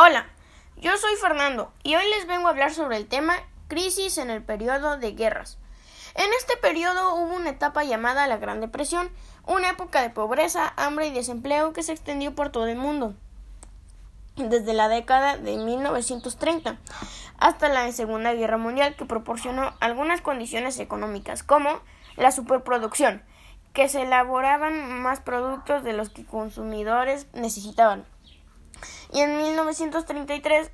Hola, yo soy Fernando y hoy les vengo a hablar sobre el tema crisis en el periodo de guerras. En este periodo hubo una etapa llamada la Gran Depresión, una época de pobreza, hambre y desempleo que se extendió por todo el mundo desde la década de 1930 hasta la Segunda Guerra Mundial que proporcionó algunas condiciones económicas como la superproducción, que se elaboraban más productos de los que consumidores necesitaban y en 1933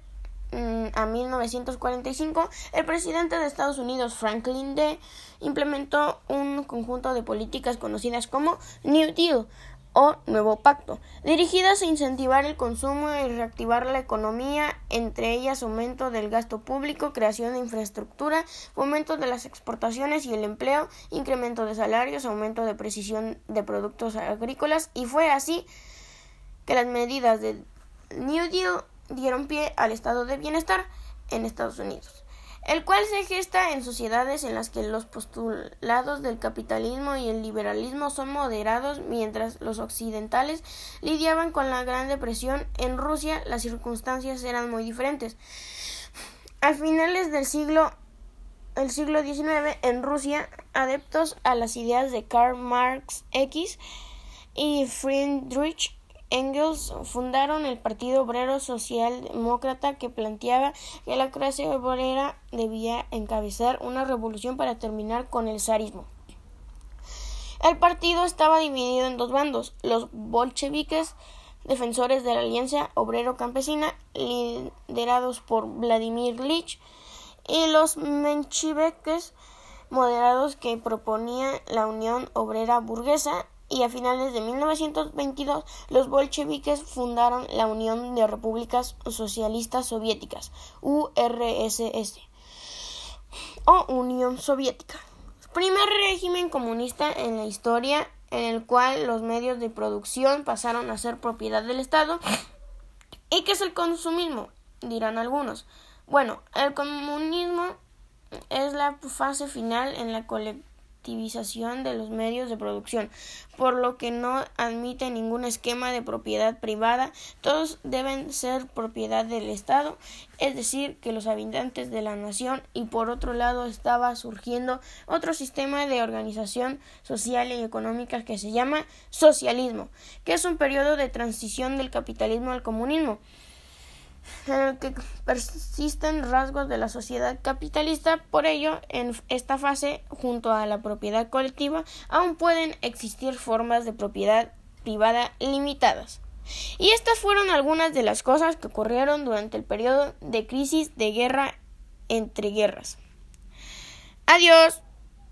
mm, a 1945, el presidente de Estados Unidos, Franklin D., implementó un conjunto de políticas conocidas como New Deal o Nuevo Pacto, dirigidas a incentivar el consumo y reactivar la economía, entre ellas aumento del gasto público, creación de infraestructura, fomento de las exportaciones y el empleo, incremento de salarios, aumento de precisión de productos agrícolas, y fue así que las medidas de New Deal dieron pie al estado de bienestar en Estados Unidos, el cual se gesta en sociedades en las que los postulados del capitalismo y el liberalismo son moderados, mientras los occidentales lidiaban con la Gran Depresión. En Rusia las circunstancias eran muy diferentes. A finales del siglo el siglo XIX en Rusia, adeptos a las ideas de Karl Marx X y Friedrich Engels fundaron el Partido Obrero Socialdemócrata que planteaba que la clase obrera debía encabezar una revolución para terminar con el zarismo. El partido estaba dividido en dos bandos, los bolcheviques, defensores de la Alianza Obrero-Campesina, liderados por Vladimir Lich, y los mencheviques moderados que proponían la Unión Obrera Burguesa y a finales de 1922 los bolcheviques fundaron la Unión de Repúblicas Socialistas Soviéticas, URSS, o Unión Soviética, primer régimen comunista en la historia en el cual los medios de producción pasaron a ser propiedad del Estado. ¿Y qué es el consumismo? dirán algunos. Bueno, el comunismo es la fase final en la colectividad de los medios de producción, por lo que no admite ningún esquema de propiedad privada, todos deben ser propiedad del Estado, es decir, que los habitantes de la nación. Y por otro lado estaba surgiendo otro sistema de organización social y económica que se llama socialismo, que es un periodo de transición del capitalismo al comunismo en el que persisten rasgos de la sociedad capitalista. Por ello, en esta fase, junto a la propiedad colectiva, aún pueden existir formas de propiedad privada limitadas. Y estas fueron algunas de las cosas que ocurrieron durante el periodo de crisis de guerra entre guerras. Adiós.